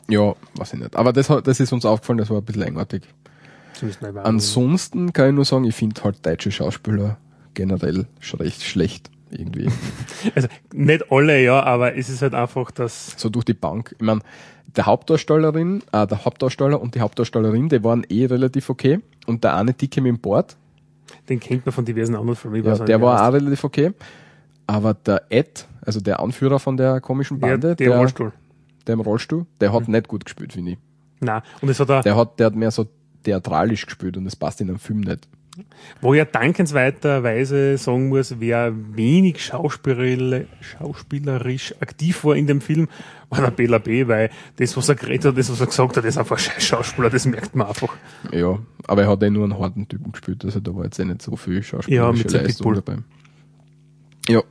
Speaker 2: Ja, weiß ich nicht. Aber das, das ist uns aufgefallen, das war ein bisschen eigenartig. Ansonsten kann ich nur sagen, ich finde halt deutsche Schauspieler generell recht schlecht. Irgendwie.
Speaker 4: Also nicht alle, ja, aber es ist halt einfach das.
Speaker 2: so durch die Bank. Ich meine, der Hauptdarstellerin, äh, der Hauptdarsteller und die Hauptdarstellerin, die waren eh relativ okay. Und der eine Dicke mit dem Board,
Speaker 4: Den kennt man von diversen anderen Filmen.
Speaker 2: ja, der
Speaker 4: er
Speaker 2: war auch relativ okay. Aber der Ed, also der Anführer von der komischen
Speaker 4: der,
Speaker 2: Bande,
Speaker 4: der, Rollstuhl.
Speaker 2: der im Rollstuhl, der hat nicht gut gespielt, finde ich.
Speaker 4: Nein, und es hat er,
Speaker 2: Der hat, der hat mehr so theatralisch gespielt und das passt in einem Film nicht.
Speaker 4: Wo ich dankenswerterweise sagen muss, wer wenig schauspielerisch, schauspielerisch aktiv war in dem Film, war der Bela B., weil das, was er geredet hat, das, was er gesagt hat, ist einfach ein scheiß Schauspieler, das merkt man einfach.
Speaker 2: Ja, aber er hat eh nur einen harten Typen gespielt, also da war jetzt eh nicht so viel schauspielerische
Speaker 4: Ja, mit seinem
Speaker 2: Leistung dabei. Ja,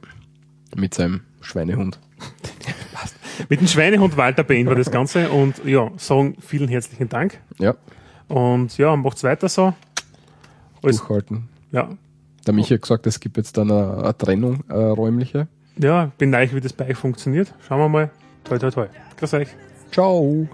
Speaker 2: mit seinem Schweinehund.
Speaker 4: Mit dem Schweinehund Walter beenden wir das Ganze und ja, sagen vielen herzlichen Dank.
Speaker 2: Ja,
Speaker 4: Und ja, macht's weiter so. Alles,
Speaker 2: durchhalten.
Speaker 4: ja,
Speaker 2: Der Michi hat gesagt, es gibt jetzt dann eine, eine Trennung, äh, räumliche.
Speaker 4: ja, bin neu, wie das bei euch funktioniert. Schauen wir mal. Toi, toi, toi. Grüß euch.
Speaker 2: Ciao!